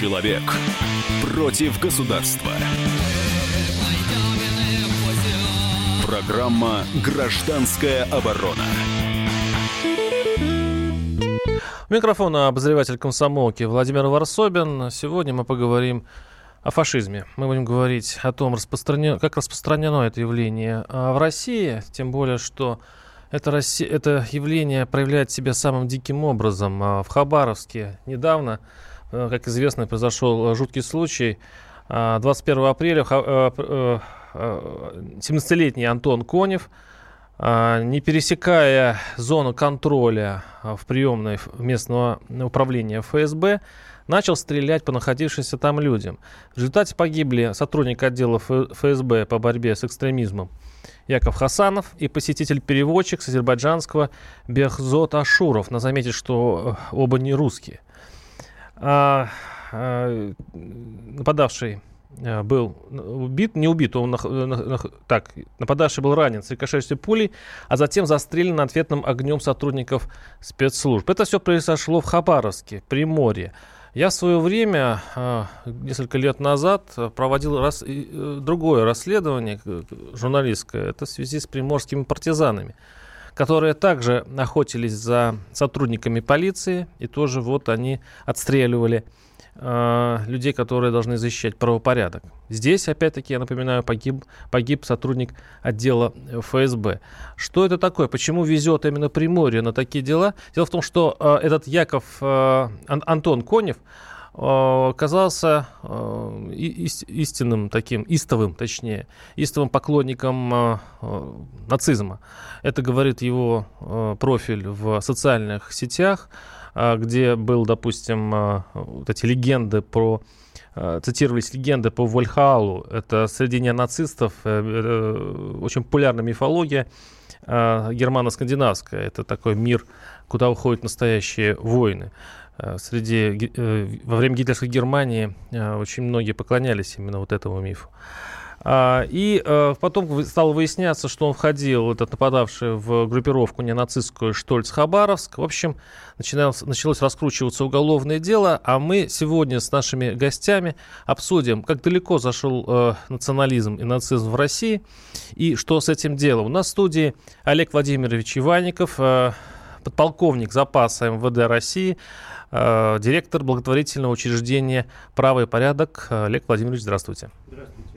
Человек против государства. Программа «Гражданская оборона». У микрофона обозреватель комсомолки Владимир Варсобин. Сегодня мы поговорим о фашизме. Мы будем говорить о том, распространено, как распространено это явление а, в России, тем более, что это, Россия, это явление проявляет себя самым диким образом. А, в Хабаровске недавно, как известно, произошел жуткий случай. 21 а, апреля 17-летний Антон Конев, не пересекая зону контроля в приемной местного управления ФСБ, начал стрелять по находившимся там людям. В результате погибли сотрудник отдела ФСБ по борьбе с экстремизмом Яков Хасанов и посетитель-переводчик с азербайджанского Бехзот Ашуров. Надо заметить, что э, оба не русские. А, а, нападавший э, был убит, не убит, он так, нападавший был ранен с рикошетной пулей, а затем застрелен ответным огнем сотрудников спецслужб. Это все произошло в Хабаровске, Приморье. Я в свое время, а, несколько лет назад, проводил рас... Э, другое расследование журналистское. Это в связи с приморскими партизанами, которые также охотились за сотрудниками полиции, и тоже вот они отстреливали э, людей, которые должны защищать правопорядок. Здесь, опять-таки, я напоминаю, погиб, погиб сотрудник отдела ФСБ. Что это такое? Почему везет именно Приморье на такие дела? Дело в том, что э, этот Яков э, Ан- Антон Конев э, оказался э, истинным таким, истовым, точнее, истовым поклонником э, э, нацизма. Это говорит его э, профиль в социальных сетях. Где был, допустим, вот эти легенды про цитировались легенды по Вольхалу. Это среди неонацистов э, э, очень популярная мифология германо-скандинавская. Это такой мир, куда уходят настоящие войны. Среди, э, во время гитлерской Германии очень многие поклонялись именно вот этому мифу. А, и э, потом стало выясняться, что он входил, этот нападавший, в группировку ненацистскую Штольц-Хабаровск. В общем, начиналось, началось раскручиваться уголовное дело, а мы сегодня с нашими гостями обсудим, как далеко зашел э, национализм и нацизм в России и что с этим делом. У нас в студии Олег Владимирович Иванников, э, подполковник запаса МВД России, директор благотворительного учреждения «Право и порядок». Олег Владимирович, здравствуйте. Здравствуйте.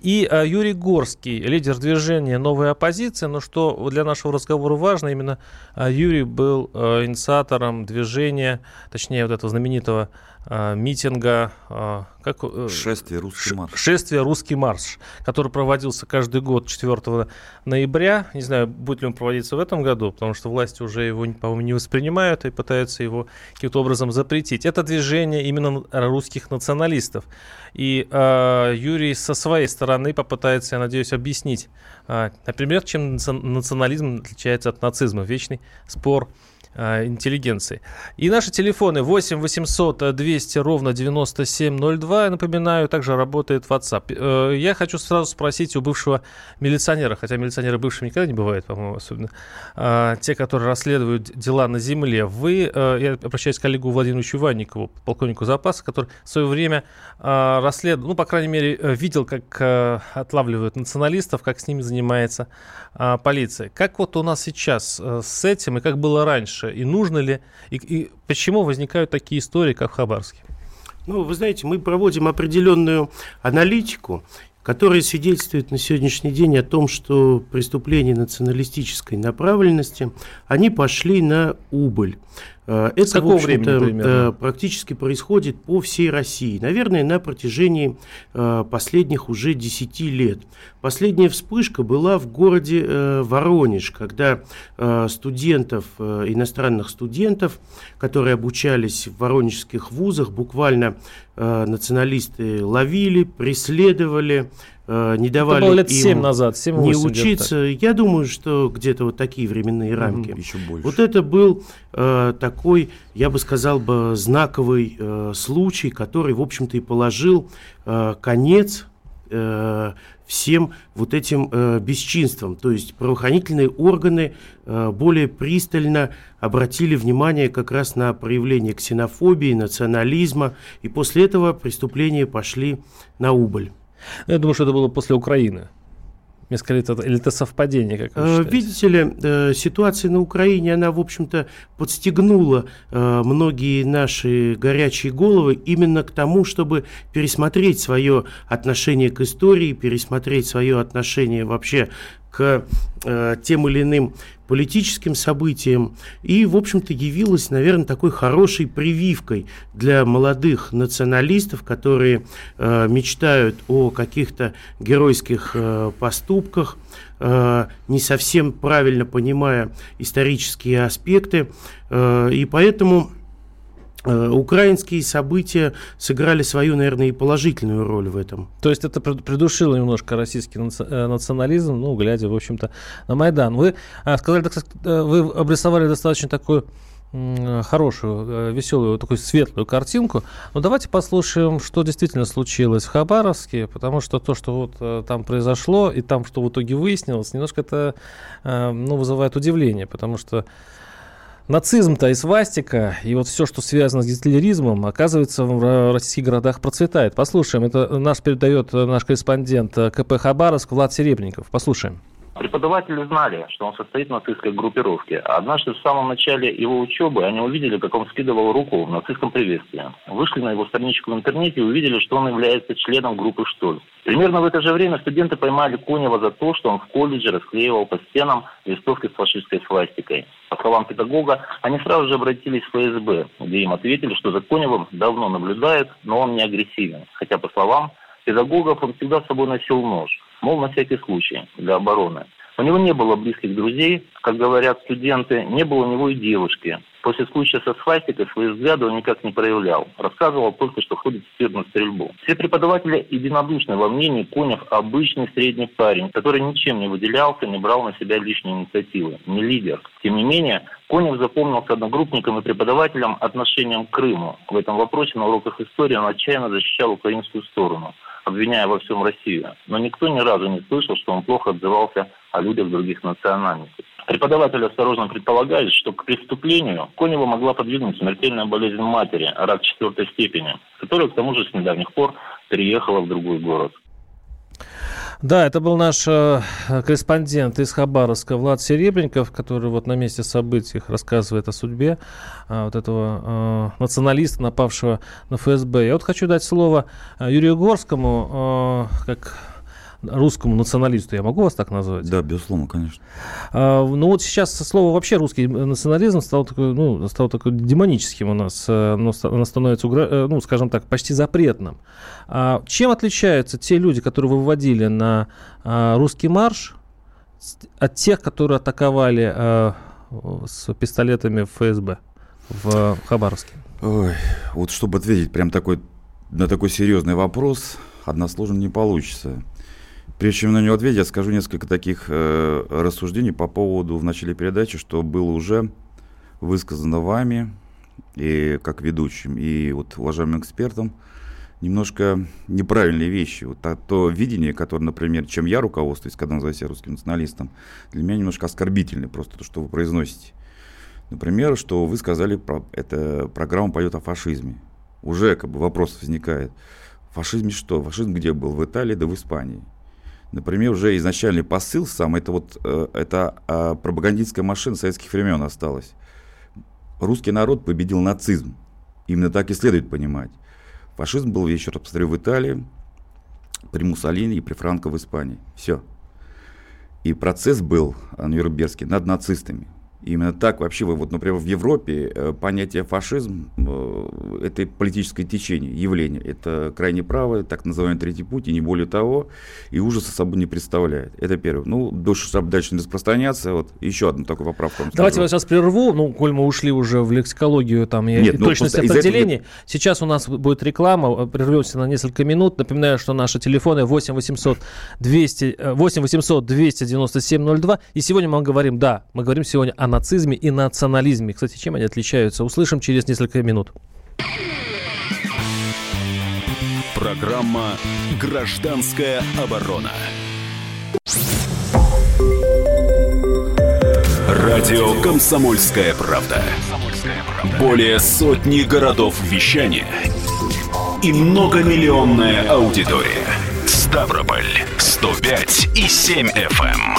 И э, Юрий Горский, лидер движения «Новая оппозиция». Но что для нашего разговора важно, именно э, Юрий был э, инициатором движения, точнее вот этого знаменитого э, митинга... Э, как, э, шествие «Русский марш». Шествие «Русский марш», который проводился каждый год 4 ноября. Не знаю, будет ли он проводиться в этом году, потому что власти уже его, по-моему, не воспринимают и пытаются его каким-то образом запретить. Это движение именно русских националистов. И э, Юрий со своей стороны попытается, я надеюсь, объяснить, э, например, чем национализм отличается от нацизма. Вечный спор э, интеллигенции. И наши телефоны 8 800 200 ровно 9702. Я напоминаю, также работает WhatsApp. Э, я хочу сразу спросить у бывшего милиционера, хотя милиционеры бывшими никогда не бывают, по-моему, особенно э, те, которые расследуют дела на земле. Вы, э, я обращаюсь к коллегу Владимиру Чуванникову, полковнику запаса, который в свое время э, расследовал, ну, по крайней мере, э, видел, как отлавливают националистов, как с ними занимается полиция. Как вот у нас сейчас с этим и как было раньше? Дальше? И нужно ли, и, и почему возникают такие истории, как в Хабаровске? Ну, вы знаете, мы проводим определенную аналитику, которая свидетельствует на сегодняшний день о том, что преступления националистической направленности, они пошли на убыль. Э, это, С какого времени э, практически происходит по всей России. Наверное, на протяжении э, последних уже 10 лет. Последняя вспышка была в городе Воронеж, когда студентов, иностранных студентов, которые обучались в воронежских вузах, буквально националисты ловили, преследовали, не давали Это было лет 7 им назад, 7 не учиться. Я думаю, что где-то вот такие временные рамки. Еще больше. Вот это был э, такой, я бы сказал бы, знаковый э, случай, который, в общем-то, и положил э, конец э, всем вот этим э, бесчинствам. То есть правоохранительные органы э, более пристально обратили внимание как раз на проявление ксенофобии, национализма, и после этого преступления пошли на убыль. Я думаю, что это было после Украины. Мне скорее, это, или это совпадение, как вы считаете? Видите ли, э, ситуация на Украине, она, в общем-то, подстегнула э, многие наши горячие головы именно к тому, чтобы пересмотреть свое отношение к истории, пересмотреть свое отношение вообще к э, тем или иным политическим событиям. И, в общем-то, явилась, наверное, такой хорошей прививкой для молодых националистов, которые э, мечтают о каких-то геройских э, поступках, э, не совсем правильно понимая исторические аспекты, э, и поэтому украинские события сыграли свою, наверное, и положительную роль в этом. То есть это придушило немножко российский э, национализм, ну, глядя, в общем-то, на Майдан. Вы а, сказали, так, э, вы обрисовали достаточно такую хорошую, веселую, такую светлую картинку. Но давайте послушаем, что действительно случилось в Хабаровске, потому что то, что вот там произошло, и там, что в итоге выяснилось, немножко это ну, вызывает удивление, потому что нацизм-то и свастика, и вот все, что связано с гитлеризмом, оказывается, в российских городах процветает. Послушаем, это наш передает наш корреспондент КП Хабаровск Влад Серебренников. Послушаем. Преподаватели знали, что он состоит в нацистской группировке. Однажды в самом начале его учебы они увидели, как он скидывал руку в нацистском приветствии. Вышли на его страничку в интернете и увидели, что он является членом группы «Штольц». Примерно в это же время студенты поймали Конева за то, что он в колледже расклеивал по стенам листовки с фашистской свастикой. По словам педагога, они сразу же обратились в ФСБ, где им ответили, что за Коневым давно наблюдают, но он не агрессивен. Хотя, по словам педагогов, он всегда с собой носил нож мол, на всякий случай, для обороны. У него не было близких друзей, как говорят студенты, не было у него и девушки. После случая со свастикой свои взгляды он никак не проявлял. Рассказывал только, что ходит в на стрельбу. Все преподаватели единодушны во мнении Конев обычный средний парень, который ничем не выделялся, не брал на себя лишние инициативы, не лидер. Тем не менее, Конев запомнился одногруппникам и преподавателям отношением к Крыму. В этом вопросе на уроках истории он отчаянно защищал украинскую сторону обвиняя во всем Россию. Но никто ни разу не слышал, что он плохо отзывался о людях других национальностей. Преподаватели осторожно предполагают, что к преступлению Конева могла подвигнуть смертельная болезнь матери, рак четвертой степени, которая к тому же с недавних пор переехала в другой город. Да, это был наш э, корреспондент из Хабаровска Влад Серебренников, который вот на месте событий рассказывает о судьбе э, вот этого э, националиста, напавшего на ФСБ. Я вот хочу дать слово э, Юрию Горскому, э, как русскому националисту, я могу вас так назвать? Да, безусловно, конечно. А, ну вот сейчас слово вообще русский национализм стал такой, ну, стал такой демоническим у нас, э, оно, оно становится, э, ну, скажем так, почти запретным. А чем отличаются те люди, которые выводили на а, русский марш, от тех, которые атаковали а, с пистолетами ФСБ в Хабаровске? Ой, вот чтобы ответить прям такой, на такой серьезный вопрос, односложно не получится. Прежде чем на него ответить, я скажу несколько таких э, рассуждений по поводу в начале передачи, что было уже высказано вами, и как ведущим, и вот уважаемым экспертом, немножко неправильные вещи. Вот то, то видение, которое, например, чем я руководствуюсь, когда называю себя русским националистом, для меня немножко оскорбительное просто то, что вы произносите. Например, что вы сказали, про, эта программа поет о фашизме. Уже как бы вопрос возникает. В фашизме что? Фашизм где был? В Италии да в Испании. Например, уже изначальный посыл сам, это вот э, это а, пропагандистская машина советских времен осталась. Русский народ победил нацизм. Именно так и следует понимать. Фашизм был, еще раз повторю, в Италии, при Муссолини и при Франко в Испании. Все. И процесс был э, Нюрнбергский над нацистами. Именно так вообще, вот, например, в Европе э, понятие фашизм э, – это политическое течение, явление. Это крайне правое, так называемый третий путь, и не более того, и ужаса собой не представляет. Это первое. Ну, дальше, чтобы дальше не распространяться, вот еще одну такую поправку. Давайте я сейчас прерву, ну, коль мы ушли уже в лексикологию там, и Нет, ну, точность определений. Этого... Сейчас у нас будет реклама, прервемся на несколько минут. Напоминаю, что наши телефоны 8 800 200, 8 800 297 02. И сегодня мы говорим, да, мы говорим сегодня о нацизме и национализме. Кстати, чем они отличаются? Услышим через несколько минут. Программа «Гражданская оборона». Радио «Комсомольская правда». Более сотни городов вещания и многомиллионная аудитория. Ставрополь 105 и 7 FM. Эм.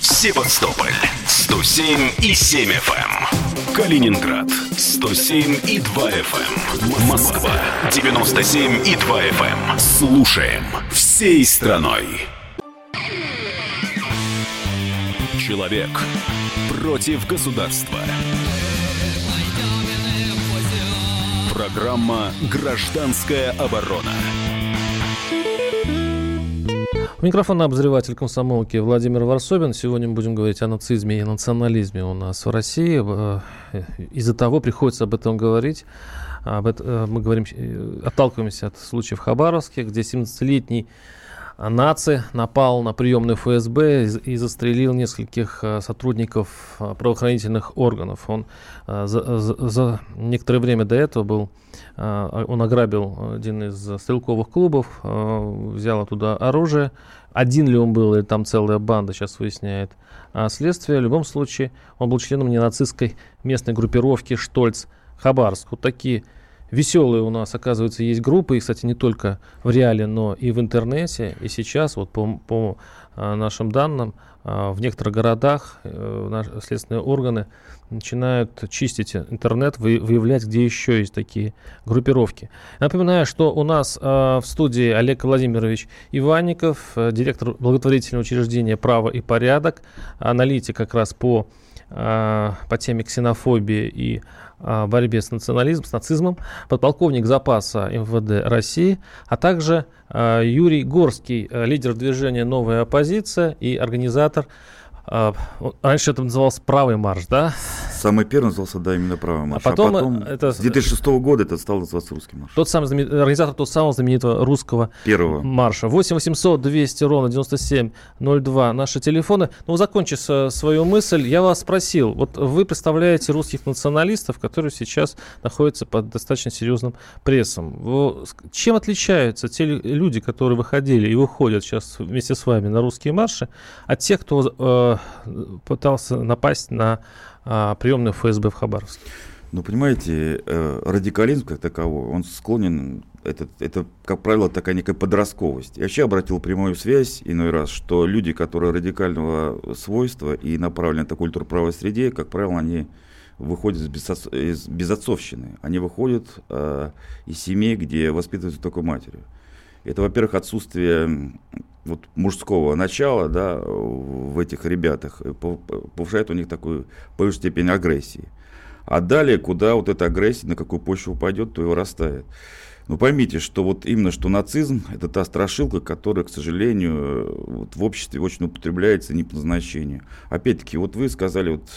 Севастополь 107 и 7 FM. Эм. Калининград 107 и 2 FM. Эм. Москва 97 и 2 FM. Слушаем всей страной. Человек против государства. Программа «Гражданская оборона». Микрофон обозреватель комсомолки Владимир Варсобин. Сегодня мы будем говорить о нацизме и национализме у нас в России. Э, из-за того приходится об этом говорить. Об этом, э, мы говорим, э, отталкиваемся от случаев в Хабаровске, где 17-летний наци напал на приемный ФСБ и, застрелил нескольких сотрудников правоохранительных органов. Он за, за, за некоторое время до этого был, он ограбил один из стрелковых клубов, взял оттуда оружие. Один ли он был, или там целая банда, сейчас выясняет следствие. В любом случае, он был членом ненацистской местной группировки «Штольц Хабарск». Вот такие веселые у нас, оказывается, есть группы, и, кстати, не только в реале, но и в интернете. И сейчас, вот по, по а, нашим данным, а, в некоторых городах э, наши следственные органы начинают чистить интернет, выявлять, где еще есть такие группировки. Напоминаю, что у нас в студии Олег Владимирович Иванников, э, директор благотворительного учреждения «Право и порядок», аналитик как раз по по теме ксенофобии и борьбе с национализмом, с нацизмом, подполковник запаса МВД России, а также Юрий Горский, лидер движения «Новая оппозиция» и организатор а, раньше это называлось правый марш, да? Самый первый назывался, да, именно правый марш. А потом, а потом это... с 2006 года это стал называться русский марш. Тот самый знамен... организатор того самого знаменитого русского Первого. марша. 8 800 200 ровно 9702 наши телефоны. Ну, закончив свою мысль, я вас спросил, вот вы представляете русских националистов, которые сейчас находятся под достаточно серьезным прессом. Чем отличаются те люди, которые выходили и выходят сейчас вместе с вами на русские марши, от тех, кто э, пытался напасть на а, приемную ФСБ в Хабаровске? Ну, понимаете, э, радикализм как таковой, он склонен, это, это, как правило, такая некая подростковость. Я вообще обратил прямую связь иной раз, что люди, которые радикального свойства и направлены на культуру правой среде, как правило, они выходят из безотцовщины. Они выходят э, из семей, где воспитываются только матерью. Это, во-первых, отсутствие вот, мужского начала да, в этих ребятах повышает у них такую повышенную степень агрессии. А далее, куда вот эта агрессия, на какую почву упадет, то и вырастает. Но поймите, что вот именно что нацизм – это та страшилка, которая, к сожалению, вот в обществе очень употребляется не по назначению. Опять-таки, вот вы сказали, вот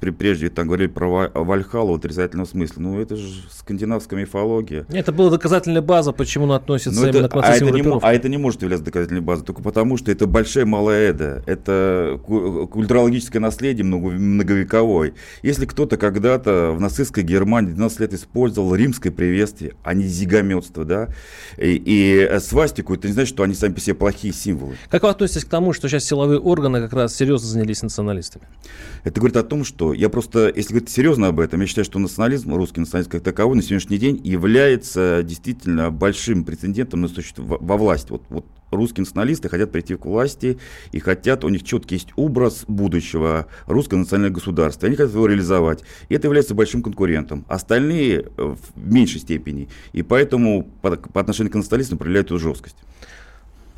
прежде там говорили про Вальхалу в отрицательном смысле. Ну, это же скандинавская мифология. Это была доказательная база, почему он относится Но именно это, к а это, не, а это не может являться доказательной базой, только потому, что это большая малая эда. Это культурологическое наследие много, многовековое. Если кто-то когда-то в нацистской Германии 12 лет использовал римское приветствие, а не зигометство, да, и, и свастику, это не значит, что они сами по себе плохие символы. Как вы относитесь к тому, что сейчас силовые органы как раз серьезно занялись националистами? Это говорит о том, что я просто, если говорить серьезно об этом, я считаю, что национализм, русский национализм как таковой на сегодняшний день является действительно большим прецедентом на во власти. Вот, вот русские националисты хотят прийти к власти и хотят, у них четкий есть образ будущего русского национального государства. Они хотят его реализовать. И это является большим конкурентом. Остальные в меньшей степени. И поэтому по, по отношению к националистам проявляют эту жесткость.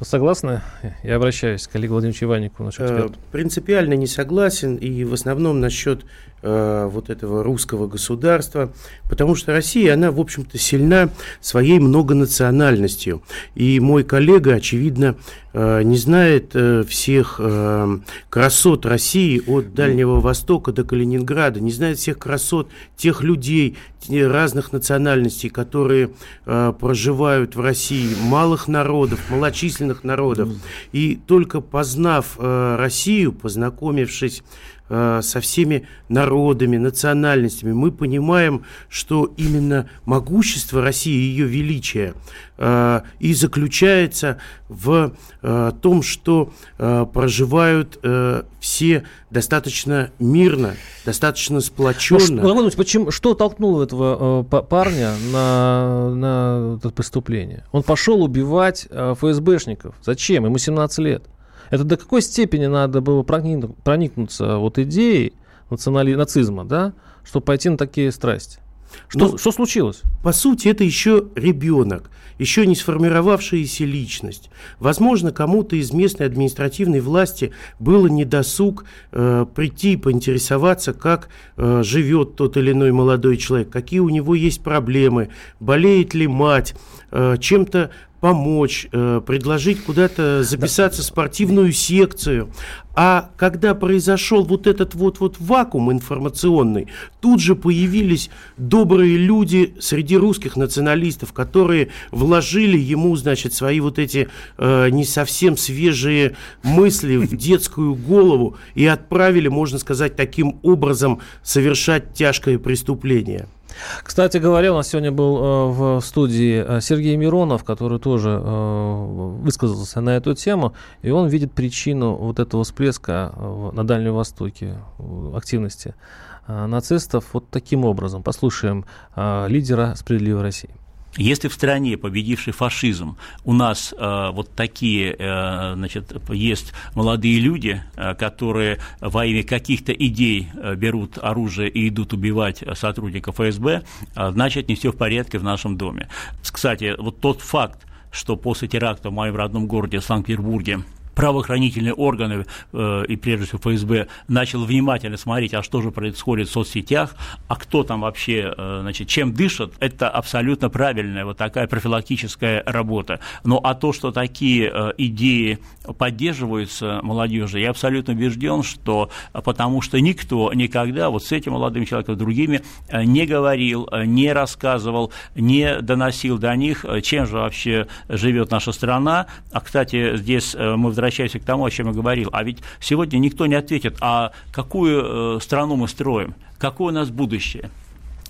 Вы согласны? Я обращаюсь к Олегу Владимировичу Иваннику, нашему э. Принципиально не согласен, и в основном насчет э, вот этого русского государства, потому что Россия, она, в общем-то, сильна своей многонациональностью. И мой коллега, очевидно, э, не знает э, всех э, красот России от Дальнего Востока до Калининграда, не знает всех красот тех людей разных национальностей, которые э, проживают в России, малых народов, малочисленных народов. И только познав э, Россию, познакомившись э, со всеми народами, национальностями, мы понимаем, что именно могущество России, ее величие э, и заключается в э, том, что э, проживают э, все достаточно мирно, достаточно сплоченно. Ну, почему, что толкнуло этого э, парня на, на это преступление? Он пошел убивать э, ФСБшников. Зачем? Ему 17 лет. Это до какой степени надо было проникнуться вот идеей национали... нацизма, да, чтобы пойти на такие страсти? Что, ну, что случилось? По сути, это еще ребенок, еще не сформировавшаяся личность. Возможно, кому-то из местной административной власти было недосуг э, прийти и поинтересоваться, как э, живет тот или иной молодой человек, какие у него есть проблемы, болеет ли мать, э, чем-то помочь, э, предложить куда-то записаться в спортивную секцию. А когда произошел вот этот вот-вот вакуум информационный, тут же появились добрые люди среди русских националистов, которые вложили ему, значит, свои вот эти э, не совсем свежие мысли в детскую голову и отправили, можно сказать, таким образом совершать тяжкое преступление. Кстати говоря, у нас сегодня был э, в студии э, Сергей Миронов, который тоже э, высказался на эту тему, и он видит причину вот этого всплеска на Дальнем Востоке активности нацистов вот таким образом. Послушаем лидера «Справедливой России». Если в стране, победивший фашизм, у нас э, вот такие, э, значит, есть молодые люди, э, которые во имя каких-то идей э, берут оружие и идут убивать сотрудников ФСБ, э, значит, не все в порядке в нашем доме. Кстати, вот тот факт, что после теракта в моем родном городе Санкт-Петербурге правоохранительные органы э, и прежде всего ФСБ начал внимательно смотреть, а что же происходит в соцсетях, а кто там вообще, э, значит, чем дышит, это абсолютно правильная вот такая профилактическая работа. Но а то, что такие э, идеи поддерживаются молодежью, я абсолютно убежден, что потому что никто никогда вот с этим молодым человеком, другими э, не говорил, э, не рассказывал, не доносил до них, э, чем же вообще живет наша страна. А, кстати, здесь мы возвращаемся к тому, о чем я говорил. А ведь сегодня никто не ответит, а какую э, страну мы строим, какое у нас будущее.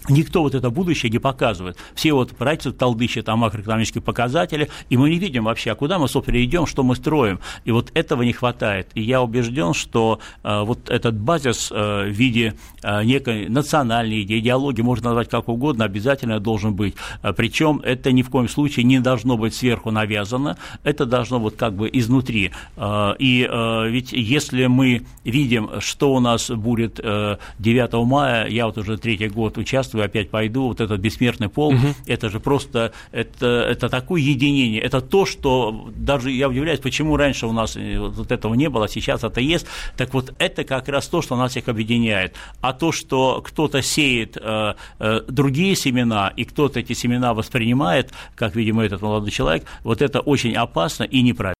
Никто вот это будущее не показывает. Все вот правительство толдычат о макроэкономических показателях, и мы не видим вообще, а куда мы, собственно, идем, что мы строим. И вот этого не хватает. И я убежден, что э, вот этот базис э, в виде э, некой национальной идеологии, можно назвать как угодно, обязательно должен быть. Э, причем это ни в коем случае не должно быть сверху навязано, это должно вот как бы изнутри. Э, и э, ведь если мы видим, что у нас будет э, 9 мая, я вот уже третий год участвую, участвую, опять пойду, вот этот бессмертный пол, угу. это же просто, это, это такое единение, это то, что даже я удивляюсь, почему раньше у нас э, вот этого не было, сейчас это есть, так вот это как раз то, что нас всех объединяет. А то, что кто-то сеет э, э, другие семена, и кто-то эти семена воспринимает, как, видимо, этот молодой человек, вот это очень опасно и неправильно.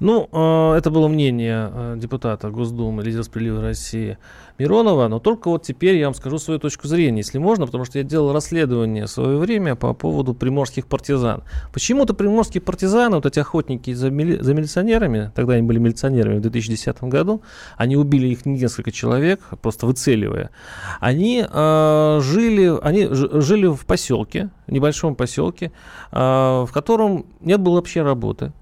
Ну, э, это было мнение э, депутата Госдумы, лидера «Справедливой России» Миронова, но только вот теперь я вам скажу свою точку зрения, если можно, потому что я делал расследование в свое время по поводу приморских партизан. Почему-то приморские партизаны, вот эти охотники за, мили, за милиционерами, тогда они были милиционерами в 2010 году, они убили их несколько человек, просто выцеливая. Они э, жили, они жили в поселке, небольшом поселке, э, в котором нет было вообще работы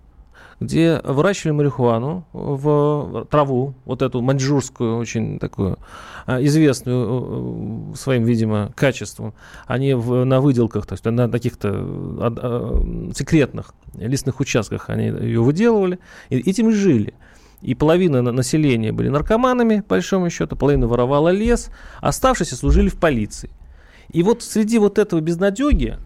где выращивали марихуану в траву, вот эту маньчжурскую, очень такую а, известную э, своим, видимо, качеством. Они в, на выделках, то есть на каких-то секретных лесных участках они ее выделывали, и этим и жили. И половина населения были наркоманами, по большому счету, половина воровала лес, оставшиеся служили в полиции. И вот среди вот этого безнадеги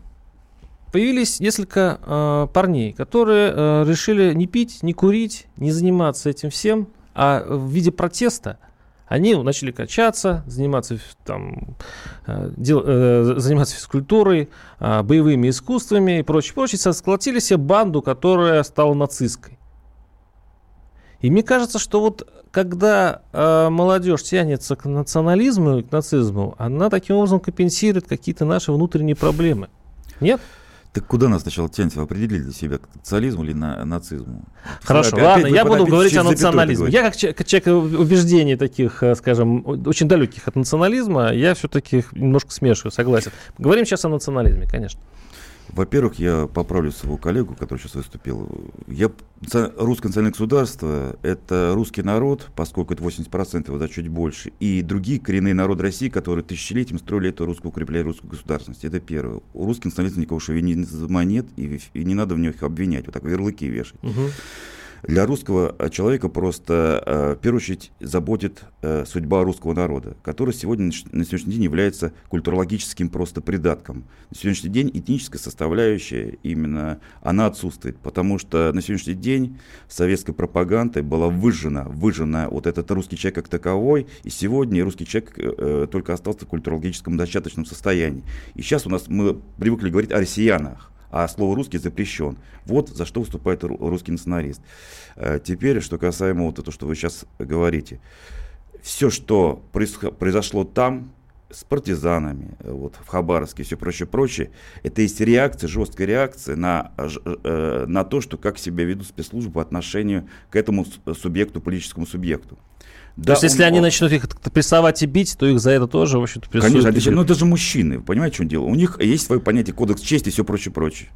появились несколько э, парней, которые э, решили не пить, не курить, не заниматься этим всем, а в виде протеста они начали качаться, заниматься, там, э, дел, э, заниматься физкультурой, э, боевыми искусствами и прочее, прочее, сколотили себе банду, которая стала нацистской. И мне кажется, что вот когда э, молодежь тянется к национализму и к нацизму, она таким образом компенсирует какие-то наши внутренние проблемы. Нет? Так куда нас сначала тянет? Вы определили для себя, к социализму или на нацизму? Хорошо, Опять ладно, вы я буду опять говорить о национализме. Я как че- как человек убеждений таких, э, скажем, очень далеких от национализма, я все-таки немножко смешиваю, согласен. Говорим сейчас о национализме, конечно. Во-первых, я поправлю своего коллегу, который сейчас выступил. Я, русское национальное государство – это русский народ, поскольку это 80%, его да, чуть больше, и другие коренные народы России, которые тысячелетиями строили эту русскую, укрепляли русскую государственность. Это первое. У русских национализма никакого шовинизма нет, и, и не надо в них обвинять, вот так ярлыки вешать. Для русского э, человека просто э, в первую очередь заботит э, судьба русского народа, который сегодня на сегодняшний день является культурологическим просто придатком. На сегодняшний день этническая составляющая именно она отсутствует, потому что на сегодняшний день советской пропагандой была выжжена, выжжена вот этот русский человек как таковой, и сегодня русский человек только остался в культурологическом достаточном состоянии. И сейчас у нас мы привыкли говорить о россиянах а слово русский запрещен. Вот за что выступает ру- русский националист. Э, Теперь, что касаемо вот этого, что вы сейчас говорите. Все, что произошло там, с партизанами, э, вот, в Хабаровске и все прочее, прочее, это есть реакция, жесткая реакция на, э, на то, что как себя ведут спецслужбы по отношению к этому субъекту, политическому субъекту. То есть, если они начнут их прессовать и бить, то их за это тоже, в общем-то, прессуют. Конечно, отвечать. бьют. ну это же мужчины, понимаете, в чем дело? У них есть свое понятие кодекс чести и все прочее, прочее.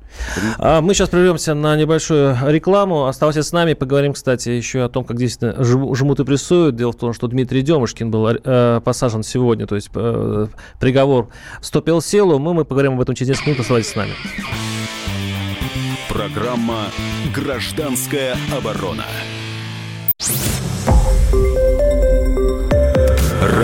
А мы сейчас прервемся на небольшую рекламу. Оставайтесь с нами. Поговорим, кстати, еще о том, как действительно жму- жмут и прессуют. Дело в том, что Дмитрий Демушкин был э, посажен сегодня, то есть э, приговор вступил в силу. Мы, мы поговорим об этом через несколько минут. Оставайтесь с нами. Программа «Гражданская оборона».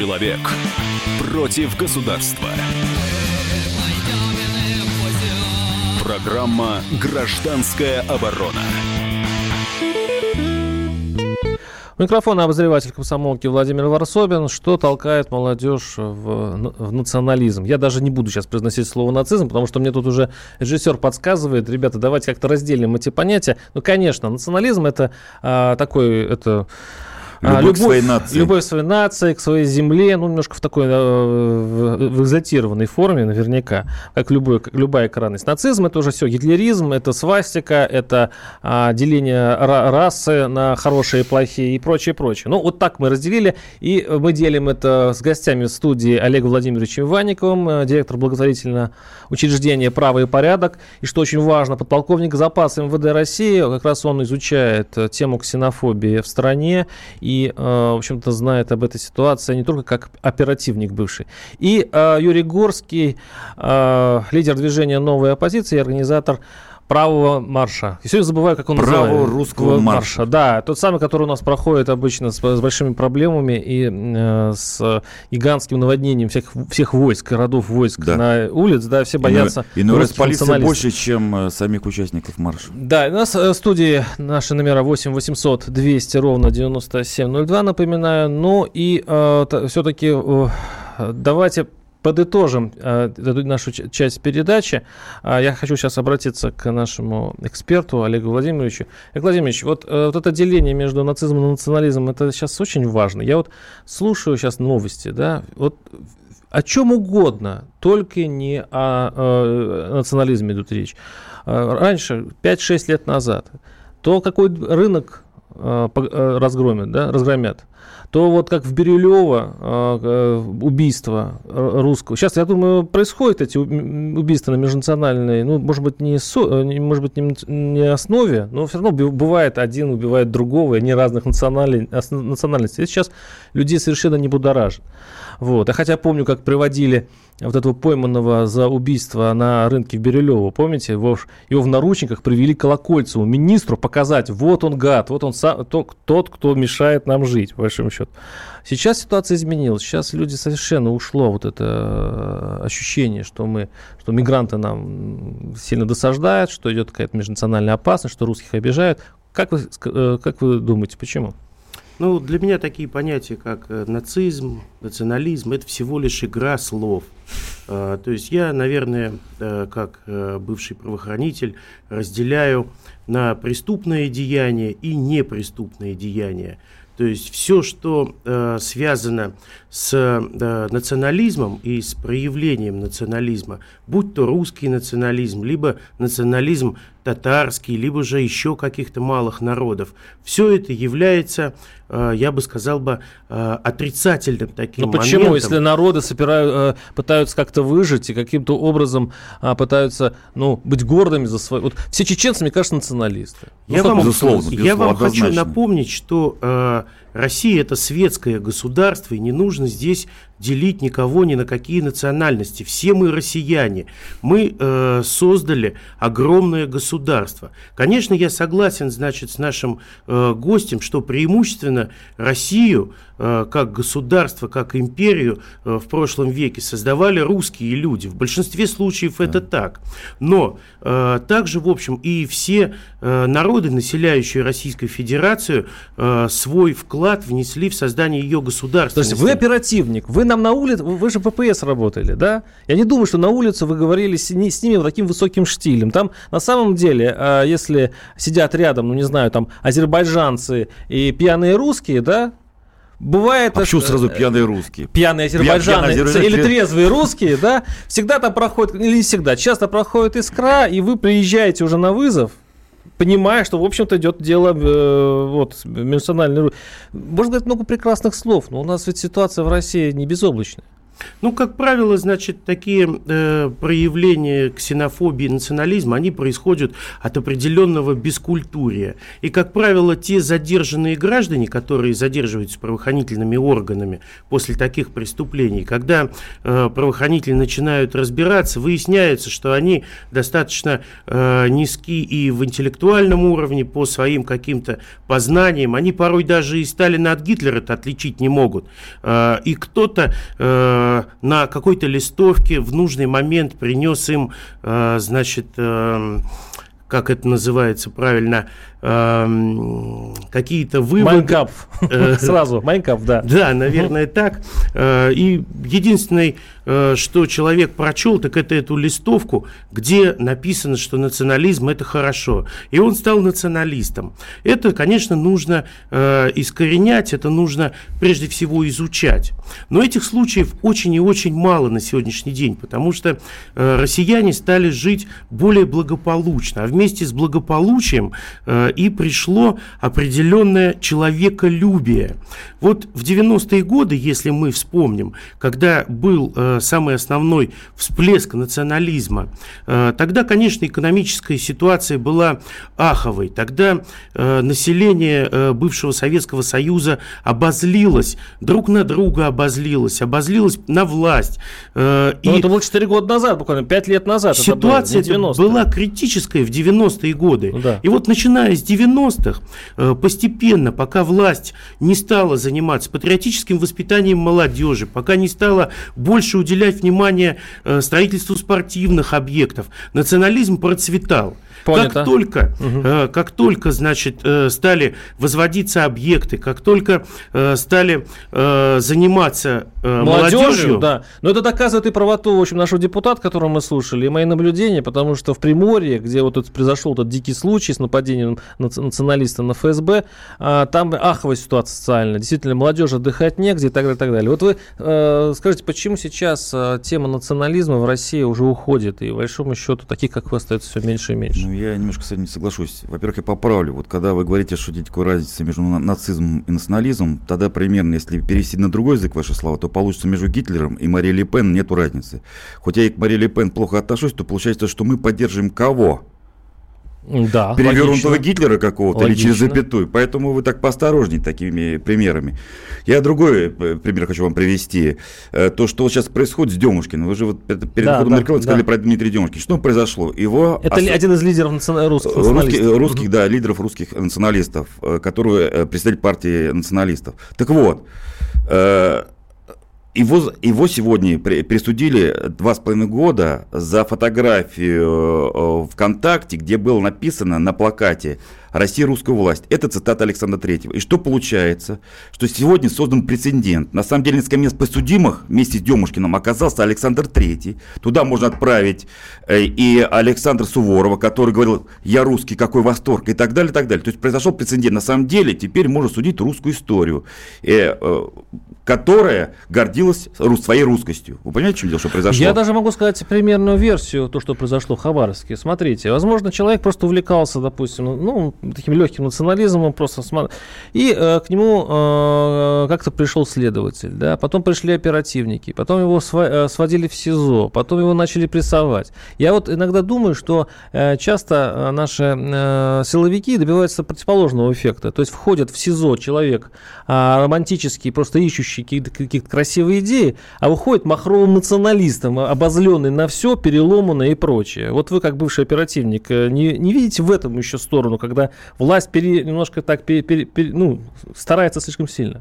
Человек против государства. Программа «Гражданская оборона». У микрофона обозреватель комсомолки Владимир Варсобин. Что толкает молодежь в, в национализм? Я даже не буду сейчас произносить слово нацизм, потому что мне тут уже режиссер подсказывает, ребята, давайте как-то разделим эти понятия. Ну, конечно, национализм это а, такой, это а, Любовь к своей нации. Любовь к своей нации, к своей земле, ну, немножко в такой, э, в, экзотированной форме, наверняка, как, любой, как любая крайность. Нацизм это уже все, гитлеризм, это свастика, это а, деление ра- расы на хорошие и плохие и прочее, прочее. Ну, вот так мы разделили, и мы делим это с гостями в студии Олегом Владимировичем Иванниковым, э, директор благотворительного учреждения «Право и порядок», и, что очень важно, подполковник запаса МВД России, как раз он изучает э, тему ксенофобии в стране и, э, в общем-то, знает об этой ситуации не только как оперативник бывший. И э, Юрий Горский, э, лидер движения «Новая оппозиция» и организатор правого марша. И сегодня забываю, как он Правого называется. русского марша. Да, тот самый, который у нас проходит обычно с, с большими проблемами и э, с гигантским наводнением всех, всех войск, городов войск Да. на улиц, да, все боятся И ну, раз русских полиция больше, чем э, самих участников марша. Да, у нас э, в студии наши номера 8 800 200 ровно 9702, напоминаю. Ну и все-таки давайте подытожим э, нашу часть передачи. А, Я хочу сейчас обратиться к нашему эксперту Олегу Владимировичу. Олег Владимирович, вот, э, вот это деление между нацизмом и национализмом, это сейчас очень важно. Я вот слушаю сейчас новости, да, вот о чем угодно, только не о э, национализме идут речь. Э, Раньше, 5-6 лет назад, то какой рынок э, разгромят, да, разгромят, то вот как в Бирюлево э, э, убийство русского. Сейчас, я думаю, происходят эти убийства на межнациональной, ну, может быть, не, э, может быть, не, основе, но все равно бывает один убивает другого, и они разных национальностей. Это сейчас людей совершенно не будоражит. Вот. Я хотя помню, как приводили вот этого пойманного за убийство на рынке в Бирюлево, помните, его, его в наручниках привели к Колокольцеву, министру показать, вот он гад, вот он сам, тот, кто мешает нам жить, по большому счету. Сейчас ситуация изменилась, сейчас люди совершенно ушло вот это э, ощущение, что мы, что мигранты нам сильно досаждают, что идет какая-то межнациональная опасность, что русских обижают. Как вы, э, как вы думаете, почему? Ну, для меня такие понятия, как э, нацизм, национализм, это всего лишь игра слов. А, то есть я, наверное, как бывший правоохранитель, разделяю на преступные деяния и непреступные деяния. То есть все, что э, связано с э, национализмом и с проявлением национализма, будь то русский национализм, либо национализм татарский, либо же еще каких-то малых народов, все это является, э, я бы сказал бы, э, отрицательным таким Но почему, моментом. если народы собирают, э, пытаются как-то выжить и каким-то образом э, пытаются ну, быть гордыми за свой... Вот все чеченцы, мне кажется, националисты. Я, ну, вам, безусловно, я вам хочу напомнить, что э, Россия это светское государство, и не нужно здесь делить никого ни на какие национальности. Все мы россияне. Мы э, создали огромное государство. Конечно, я согласен, значит, с нашим э, гостем, что преимущественно Россию как государство, как империю э, в прошлом веке создавали русские люди. В большинстве случаев это так. Но э, также, в общем, и все э, народы, населяющие Российскую Федерацию, э, свой вклад внесли в создание ее государства. То есть вы оперативник, вы нам на улице, вы же ППС работали, да? Я не думаю, что на улице вы говорили с, ними вот таким высоким штилем. Там на самом деле, если сидят рядом, ну не знаю, там азербайджанцы и пьяные русские, да, Бывает... А почему сразу пьяные русские? Пьяные азербайджаны или трезвые русские, да? Всегда там проходит, или не всегда, часто проходит искра, и вы приезжаете уже на вызов, понимая, что, в общем-то, идет дело э, вот, межнациональной... Можно сказать много прекрасных слов, но у нас ведь ситуация в России не безоблачная. Ну, как правило, значит, такие э, проявления ксенофобии национализма, они происходят от определенного бескультурия. И, как правило, те задержанные граждане, которые задерживаются правоохранительными органами после таких преступлений, когда э, правоохранители начинают разбираться, выясняется, что они достаточно э, низки и в интеллектуальном уровне по своим каким-то познаниям, они порой даже и Сталина от Гитлера отличить не могут. Э, и кто-то э, Э, на какой-то листовке в нужный момент принес им, э, значит, э, как это называется правильно, э, какие-то выводы. Майн кампф. Сразу, Майн кампф, да. Да, наверное, так. И единственное, что человек прочел, так это эту листовку, где написано, что национализм это хорошо. И он стал националистом. Это, конечно, нужно искоренять, это нужно прежде всего изучать. Но этих случаев очень и очень мало на сегодняшний день, потому что россияне стали жить более благополучно. А вместе с благополучием и пришло определенное человеколюбие. Вот в 90-е годы, если мы вспомним, когда был э, самый основной всплеск национализма, э, тогда, конечно, экономическая ситуация была аховой. Тогда э, население бывшего Советского Союза обозлилось, друг на друга обозлилось, обозлилось на власть. Но и это было 4 года назад, буквально 5 лет назад. Ситуация была критическая в 90-е годы. Ну, да. И вот начиная с 90-х, э, постепенно, пока власть не стала заниматься патриотическим воспитанием молодежи, пока не стала больше уделять внимание э, строительству спортивных объектов, национализм процветал. Понято. Как только, угу. как только, значит, э, стали возводиться объекты, как только э, стали заниматься молодежью, молодежью, да. Но это доказывает и правоту, в общем, нашего депутата, которого мы слушали, и мои наблюдения, потому что в Приморье, где вот этот произошел этот дикий случай с нападением националиста на ФСБ, э, там аховая ситуация социальная, действительно, молодежь отдыхать негде и так далее, и так далее. Вот вы э, скажите, почему сейчас тема национализма в России уже уходит, и, в большому счету, таких, как вы, остается все меньше и меньше? Я немножко с этим не соглашусь. Во-первых, я поправлю. Вот когда вы говорите, что есть такая разница между нацизмом и национализмом, тогда примерно, если перевести на другой язык ваши слова, то получится между Гитлером и Марией Ле Пен нету разницы. Хоть я и к Марии Ле Пен плохо отношусь, то получается, что мы поддерживаем кого? Да, перевернутого логично. Гитлера какого-то или через Логично. запятую. Поэтому вы так поосторожнее такими примерами. Я другой э, пример хочу вам привести. Э, То, что вот сейчас происходит с Демушкиным. Вы же вот перед Да, входом да, на сказали да. про Дмитрия Демушкина. Что произошло? Его Это ос- один из лидеров национа- русских Русских, националистов. русских, да, лидеров русских националистов, э, которые э, представитель партии националистов. Так вот, э, его, его сегодня при- присудили два с половиной года за фотографию э, ВКонтакте, где было написано на плакате «Россия – русская власть». Это цитата Александра Третьего. И что получается? Что сегодня создан прецедент. На самом деле, на скамье подсудимых вместе с Демушкиным оказался Александр Третий. Туда можно отправить э, и Александра Суворова, который говорил «Я русский, какой восторг» и так далее, и так далее. То есть произошел прецедент. На самом деле, теперь можно судить русскую историю, э, э, которая гордилась своей русскостью. Вы понимаете, в чем дело, что произошло? Я даже могу сказать примерную версию, то, что произошло в Хабаровске. Смотрите, возможно, человек просто увлекался, допустим, ну, таким легким национализмом, просто и э, к нему э, как-то пришел следователь, да, потом пришли оперативники, потом его сва- э, сводили в СИЗО, потом его начали прессовать. Я вот иногда думаю, что э, часто э, наши э, силовики добиваются противоположного эффекта, то есть входит в СИЗО человек а, романтический, просто ищущий какие-то, какие-то красивые идеи, а выходит махровым националистом, обозленный на все, переломанное и прочее. Вот вы, как бывший оперативник, э, не, не видите в этом еще сторону, когда власть пере- немножко так пере- пере- пере- ну, старается слишком сильно?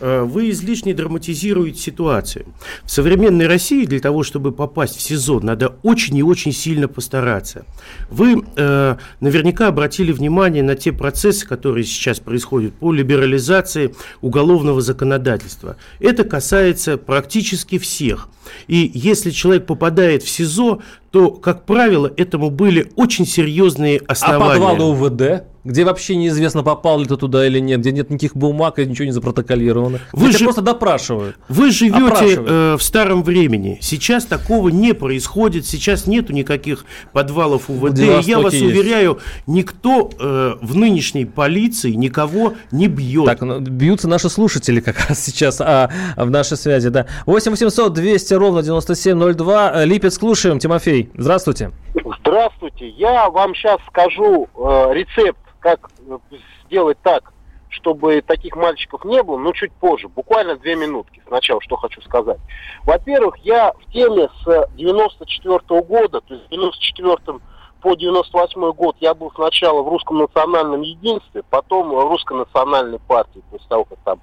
Э, Вы излишне драматизируете ситуацию. В современной России для того, чтобы попасть в СИЗО, надо очень и очень сильно постараться. Вы э, наверняка обратили внимание на те процессы, которые сейчас происходят по либерализации уголовного законодательства. Это касается практически всех. И если человек попадает в СИЗО, то, как правило, этому были очень серьезные А основания. подвалы УВД, где вообще неизвестно, попал ли ты туда или нет, где нет никаких бумаг и ничего не запротоколировано. Вы же- просто допрашивают. Вы живете э, в старом времени. Сейчас такого не происходит. Сейчас нету никаких подвалов УВД. И я вас есть. уверяю, никто э, в нынешней полиции никого не бьет. Так, ну, бьются наши слушатели как раз сейчас а, в нашей связи, да. 8 800 200 ровно 9702. Э, Липецк слушаем. Тимофей, здравствуйте. Здравствуйте. Я вам сейчас скажу э, рецепт, как э, сделать так, чтобы таких мальчиков не было, но чуть позже, буквально две минутки. Сначала что хочу сказать. Во-первых, я в теме с 94 года, то есть с 94 по 98 год я был сначала в русском национальном единстве, потом в русской национальной партии, после того, как там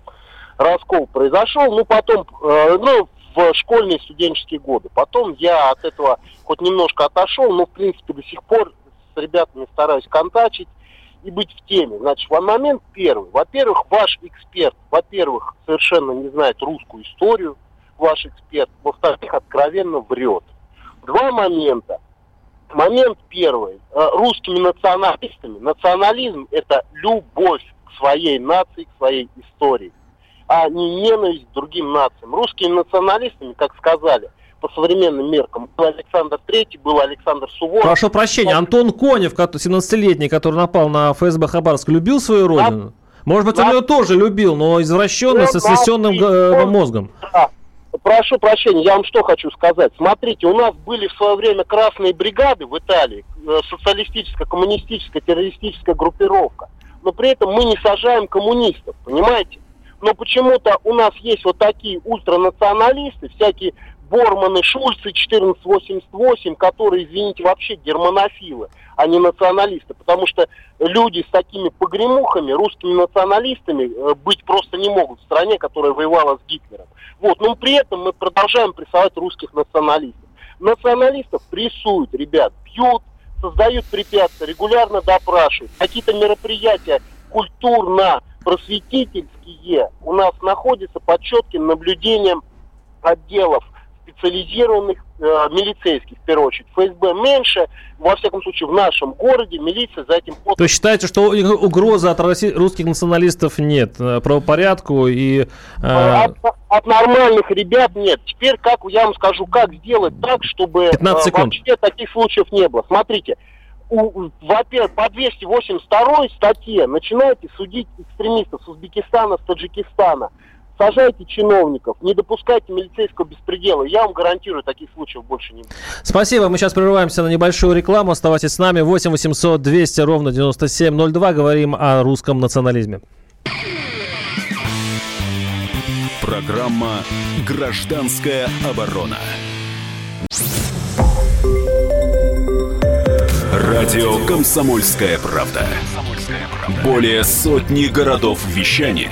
раскол произошел, ну потом, э, ну, в школьные студенческие годы. Потом я от этого хоть немножко отошел, но в принципе до сих пор с ребятами стараюсь контачить и быть в теме. Значит, во момент первый. Во-первых, ваш эксперт, во-первых, совершенно не знает русскую историю, ваш эксперт, во-вторых, откровенно врет. Два момента. Момент первый. Э, Русскими националистами. Национализм – это любовь к своей нации, к своей истории, а не ненависть к другим нациям. Русскими националистами, как сказали, по современным меркам, был Александр Третий, был Александр Суворов. Прошу прощения, Антон Конев, кото- 17-летний, который напал на ФСБ Хабаровск, любил свою родину? Может быть, он Да. ее тоже любил, но извращенный, Ну, со снесенным да, э, он- мозгом. Да. Прошу прощения, я вам что хочу сказать. Смотрите, у нас были в свое время красные бригады в Италии, э, социалистическая, коммунистическая, террористическая группировка. Но при этом мы не сажаем коммунистов, понимаете? Но почему-то у нас есть вот такие ультранационалисты, всякие Борманы, Шульцы 1488, которые, извините, вообще германофилы, а не националисты. Потому что люди с такими погремухами, русскими националистами, э, быть просто не могут в стране, которая воевала с Гитлером. Вот, но при этом мы продолжаем прессовать русских националистов. Националистов прессуют, ребят, бьют, создают препятствия, регулярно допрашивают. Какие-то мероприятия культурно-просветительские у нас находятся под четким наблюдением отделов специализированных э, милицейских, в первую очередь. ФСБ меньше, во всяком случае, в нашем городе милиция за этим То есть считаете, что угрозы от росси- русских националистов нет э, правопорядку и... э, От, от нормальных ребят нет. Теперь как я вам скажу, как сделать так, чтобы 15 э, вообще таких случаев не было. Смотрите, во-первых, по 282 статье начинаете судить экстремистов с Узбекистана, с Таджикистана. Сажайте чиновников, не допускайте милицейского беспредела. Я вам гарантирую, таких случаев больше не будет. Спасибо. Мы сейчас прерываемся на небольшую рекламу. Оставайтесь с нами. 8 800 200 ровно 9702. Говорим о русском национализме. Программа «Гражданская оборона». Радио «Комсомольская правда». Более сотни городов вещания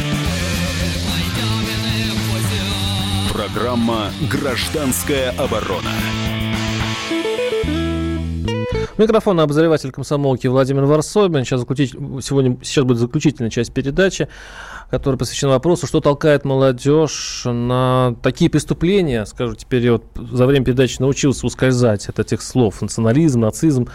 Программа «Гражданская оборона». Микрофон обозреватель комсомолки Владимир Варсобин. Сейчас, сегодня, сейчас будет заключительная часть передачи которая посвящена вопросу, что толкает молодежь на такие преступления, скажу, теперь вот за время передачи научился ускользать от этих слов, национализм, нацизм,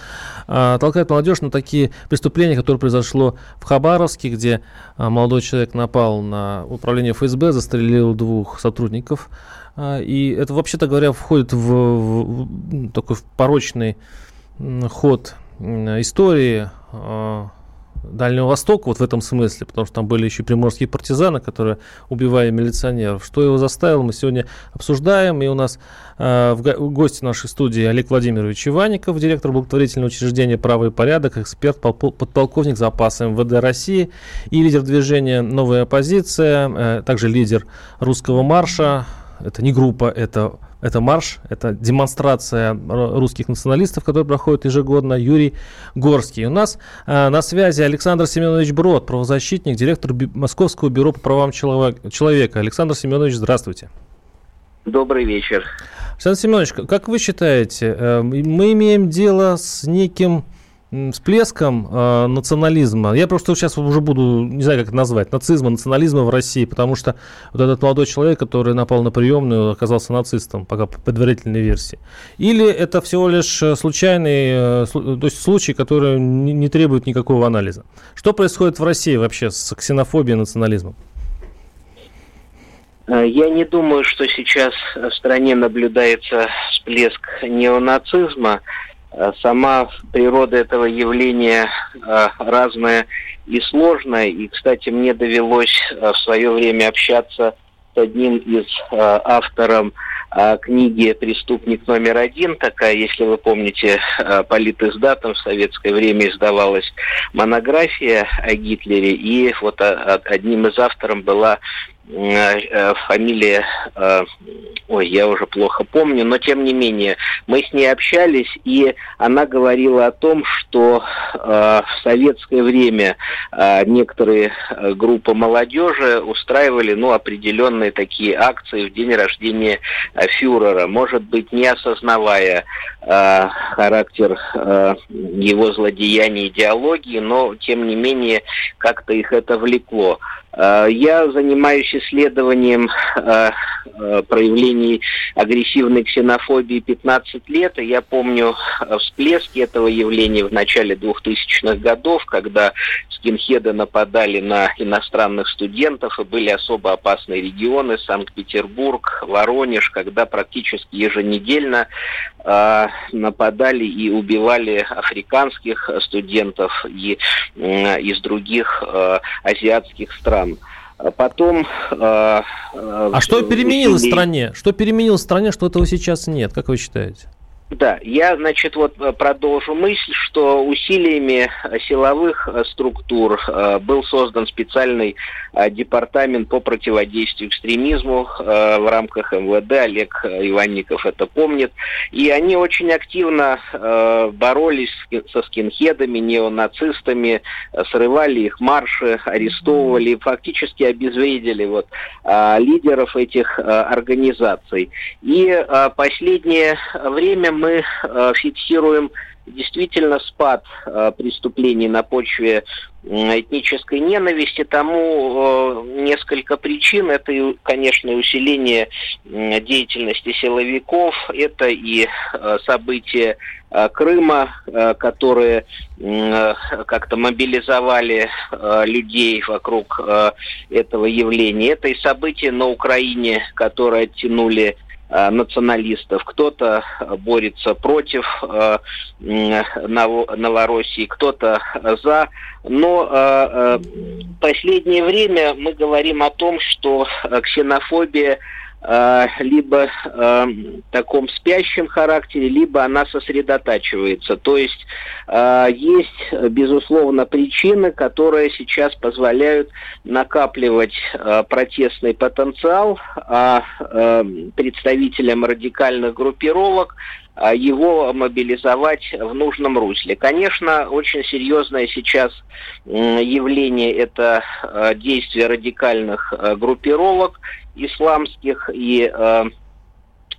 а, толкает молодежь на такие преступления, которые произошло в Хабаровске, где а, молодой человек напал на управление ФСБ, застрелил двух сотрудников, а, и это, вообще-то говоря, входит в, в такой порочный ход истории Дальнего Востока вот в этом смысле, потому что там были еще приморские партизаны, которые убивали милиционеров. Что его заставило, мы сегодня обсуждаем. И у нас э, в, го- в гости нашей студии Олег Владимирович Иванников, директор благотворительного учреждения «Право и порядок», эксперт, подполковник запаса МВД России и лидер движения «Новая оппозиция», э, также лидер русского марша. Это не группа, это это марш, это демонстрация русских националистов, которая проходит ежегодно. Юрий Горский. У нас э, на связи Александр Семенович Брод, правозащитник, директор Би- Московского бюро по правам человека. Александр Семенович, здравствуйте. Добрый вечер. Александр Семенович, как вы считаете, э, мы имеем дело с неким всплеском э, национализма. Я просто сейчас уже буду, не знаю, как это назвать, нацизма, национализма в России, потому что вот этот молодой человек, который напал на приемную, оказался нацистом, пока по предварительной версии. Или это всего лишь э, случайный, э, то есть случай, который не, не требует никакого анализа. Что происходит в России вообще с ксенофобией и национализмом? Э, я не думаю, что сейчас в стране наблюдается всплеск неонацизма. Э, сама природа этого явления э, разная и сложная. И, кстати, мне довелось э, в свое время общаться с одним из авторов книги «Преступник номер один». Такая, если вы помните, политиздатом в советское время издавалась монография о Гитлере. И вот одним из авторов была фамилия, э, ой, я уже плохо помню, но тем не менее, мы с ней общались, и она говорила о том, что в советское время некоторые группы молодежи устраивали, ну, определенные такие акции в день рождения фюрера, может быть, не осознавая характер его злодеяний идеологии, но, тем не менее, как-то их это влекло. Э, я занимаюсь исследованием э, э, проявлений агрессивной ксенофобии 15 лет, и я помню всплески этого явления в начале 2000-х годов, когда скинхеды нападали на иностранных студентов, и были особо опасные регионы, Санкт-Петербург, Воронеж, когда практически еженедельно нападали и убивали африканских студентов и из других азиатских стран потом... Э, а что переменилось в стране? Что переменилось в стране, что этого сейчас нет? Как вы считаете? Да, я, значит, вот э, продолжу мысль, что усилиями э, силовых э, структур был создан специальный департамент по противодействию экстремизму в рамках МВД. Олег Иванников это помнит. И они очень активно боролись со скинхедами, неонацистами, срывали их марши, арестовывали, фактически обезвредили вот лидеров этих организаций. И последнее время мы э, фиксируем действительно спад э, преступлений на почве этнической ненависти. Тому э, несколько причин. Это, конечно, усиление деятельности силовиков, это и события Крыма, которые как-то мобилизовали людей вокруг этого явления. Это и события на Украине, которые оттянули националистов, кто-то борется против э, Новороссии, кто-то за. Но э, в последнее время мы говорим о том, что ксенофобия Э, либо э, таком спящем характере, либо она сосредотачивается. То есть э, есть, безусловно, причины, которые сейчас позволяют накапливать э, протестный потенциал, а э, представителям радикальных группировок а, его мобилизовать в нужном русле. Конечно, очень серьезное сейчас явление это э, действие радикальных э, группировок исламских и э,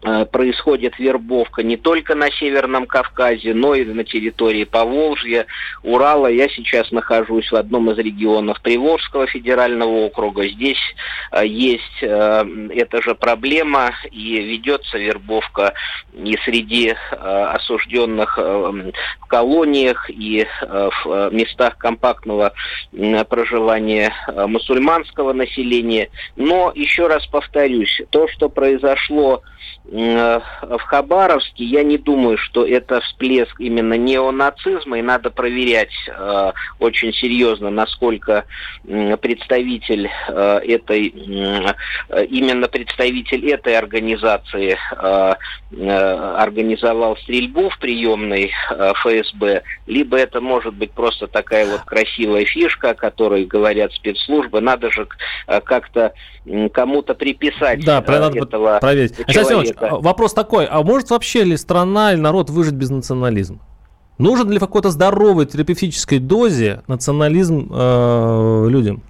происходит вербовка не только на Северном Кавказе, но и на территории Поволжья, Урала. Я сейчас нахожусь в одном из регионов Приволжского федерального округа. Здесь э, есть э, эта же проблема и ведется вербовка и среди осужденных в колониях и в местах компактного проживания мусульманского населения. Но еще раз повторюсь, то, что произошло Э, в Хабаровске, я не думаю, что это всплеск именно неонацизма, и надо проверять э, очень серьезно, насколько э, представитель э, этой, э, именно представитель этой организации э, э, организовал стрельбу в приемной э, ФСБ, либо это может быть просто такая вот красивая фишка, о которой говорят спецслужбы, надо же э, как-то кому-то приписать да, э, надо этого проверить. человека. А, вопрос такой, а может вообще ли страна или народ выжить без национализма? Нужен ли в какой-то здоровой терапевтической дозе национализм э, людям?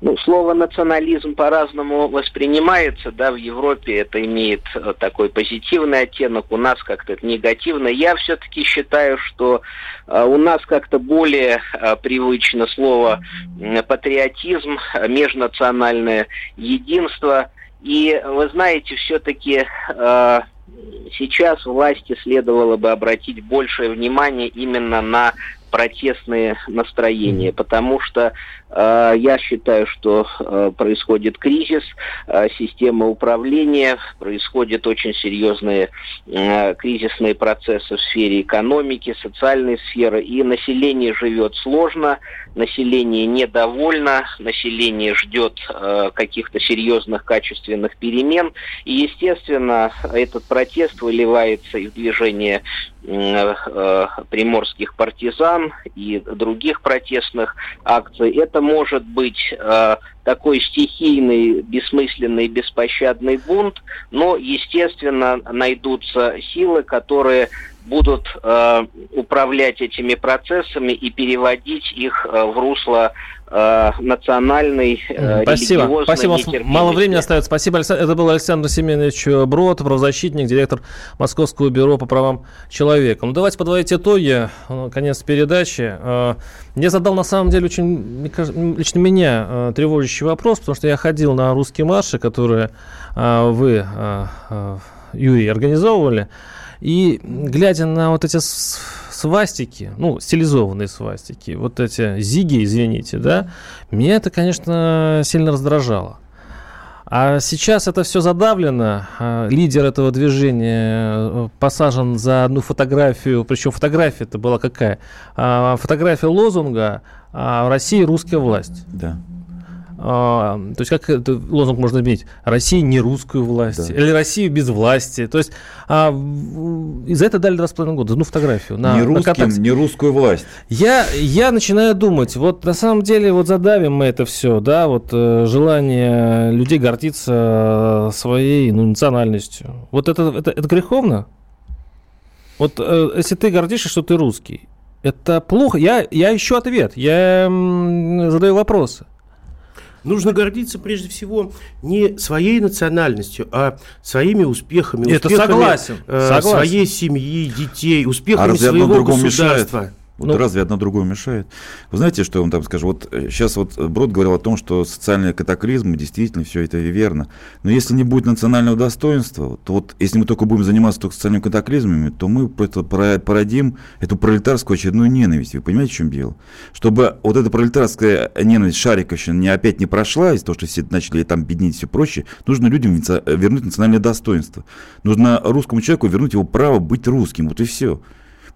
Ну, слово национализм по-разному воспринимается, да, в Европе это имеет э, такой позитивный оттенок, у нас как-то негативный. Я все-таки считаю, что э, у нас как-то более э, привычно слово э, патриотизм, межнациональное единство – и вы знаете, все-таки э, сейчас власти следовало бы обратить большее внимание именно на протестные настроения, потому что э, я считаю, что э, происходит кризис э, системы управления, происходят очень серьезные э, кризисные процессы в сфере экономики, социальной сферы, и население живет сложно, население недовольно, население ждет э, каких-то серьезных качественных перемен, и, естественно, этот протест выливается из движения э, э, приморских партизан и других протестных акций. Это может быть э, такой стихийный, бессмысленный, беспощадный бунт, но, естественно, найдутся силы, которые будут э, управлять этими процессами и переводить их э, в русло э, национальной, э, Спасибо. Спасибо. Мало времени остается. Спасибо, Александр. Это был Александр Семенович Брод, правозащитник, директор Московского бюро по правам человека. Ну, давайте подводить итоги. Ну, конец передачи. Э, я задал, на самом деле, очень, лично меня э, тревожащий вопрос, потому что я ходил на русские марши, которые э, вы, Юрий, организовывали. И глядя на вот эти свастики, ну, стилизованные свастики, вот эти зиги, извините, да, меня это, конечно, сильно раздражало. А сейчас это все задавлено. А, лидер этого движения э, посажен за одну фотографию, причем фотография это была какая? А, фотография лозунга «В России русская власть». Да. А, то есть как лозунг можно изменить? Россия не русскую власть. Да. Или Россия без власти. То есть а, и за это дали два с половиной года. Ну, фотографию. На, не русским, на не русскую власть. Я, я начинаю думать, вот на самом деле вот задавим мы это все, да, вот э, желание людей гордиться своей ну, национальностью. Вот это, это, это греховно? Вот э, если ты гордишься, что ты русский, это плохо. Я, я ищу ответ, я задаю вопросы. Нужно гордиться прежде всего не своей национальностью, а своими успехами. Это успехами согласен, э, согласен. своей семьи, детей, успехами А своего государства. мешает? Вот Ну- разве одно другому мешает? Вы знаете, что я вам там скажу? Вот сейчас вот Брод говорил о том, что социальные катаклизмы, действительно, все это верно. Но если не будет национального достоинства, то вот если мы только будем заниматься только социальными катаклизмами, то мы просто пора- породим эту пролетарскую очередную ненависть. Вы понимаете, в чем дело? Чтобы вот эта пролетарская ненависть Шариковщина не опять не прошла, из-за того, что все начали там беднить и все прочее, нужно людям вернуть национальное достоинство. Нужно русскому человеку вернуть его право быть русским. Вот и все.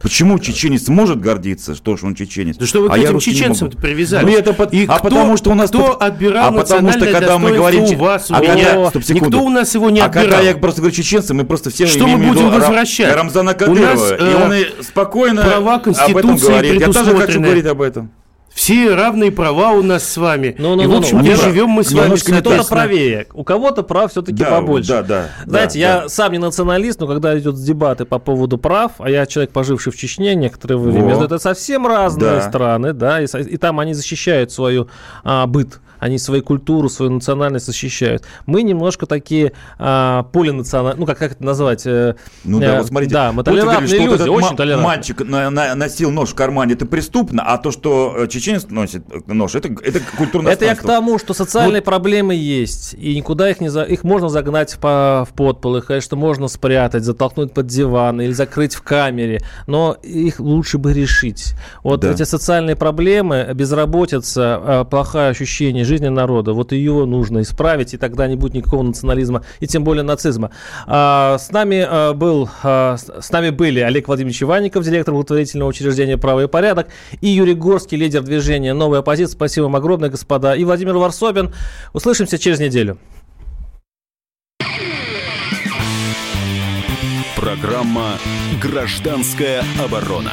Почему чеченец может гордиться, что ж он чеченец? Да что вы к а этим чеченцам-то могу? привязались? Ну, это под- И а кто- потому что у нас кто отбирал а потому что когда мы говорим у вас, у а меня? стоп, секунду. Никто у нас его не а отбирал. когда я просто говорю чеченцы, мы просто все Что мы будем Ра- возвращать? Рамзана У Кадырова. нас, и э, он и спокойно права об этом Конституции говорит. Я тоже хочу говорить об этом. Все равные права у нас с вами. Ну, ну, и, ну, в общем, ну, не ну, живем мы с вами немножко не Кто-то правее, у кого-то прав все-таки Да, побольше. да, да, Знаете, да, я да. сам не националист, но когда идет дебаты по поводу прав, а я человек, поживший в Чечне некоторое Во. время, это совсем разные Да. страны, да, и, и там они защищают свою а, быт, они свою культуру, свою национальность защищают. Мы немножко такие а, полинациональные, ну как, как это назвать? э, Ну э, да, вот смотрите. Да, мы вот говорили, толерантные вот люди, этот очень толерантные. мальчик на- на- носил нож в кармане, это преступно, а то, что э, чеченец носит э, нож, это, это культурное Это я к тому, что социальные проблемы есть, и никуда их не за... их можно загнать по... в подпол, их, конечно, можно спрятать, затолкнуть под диван или закрыть в камере, но их лучше бы решить. Вот Да. эти социальные проблемы, безработица, э, плохое ощущение жизни народа, вот ее нужно исправить, и тогда не будет никакого национализма, и тем более нацизма. А, С нами э, был, с с нами были Олег Владимирович Иванников, директор благотворительного учреждения «Право и порядок», и Юрий Горский, лидер движения «Новая оппозиция». Спасибо вам огромное, господа. И Владимир Варсобин. Услышимся через неделю. Программа «Гражданская оборона».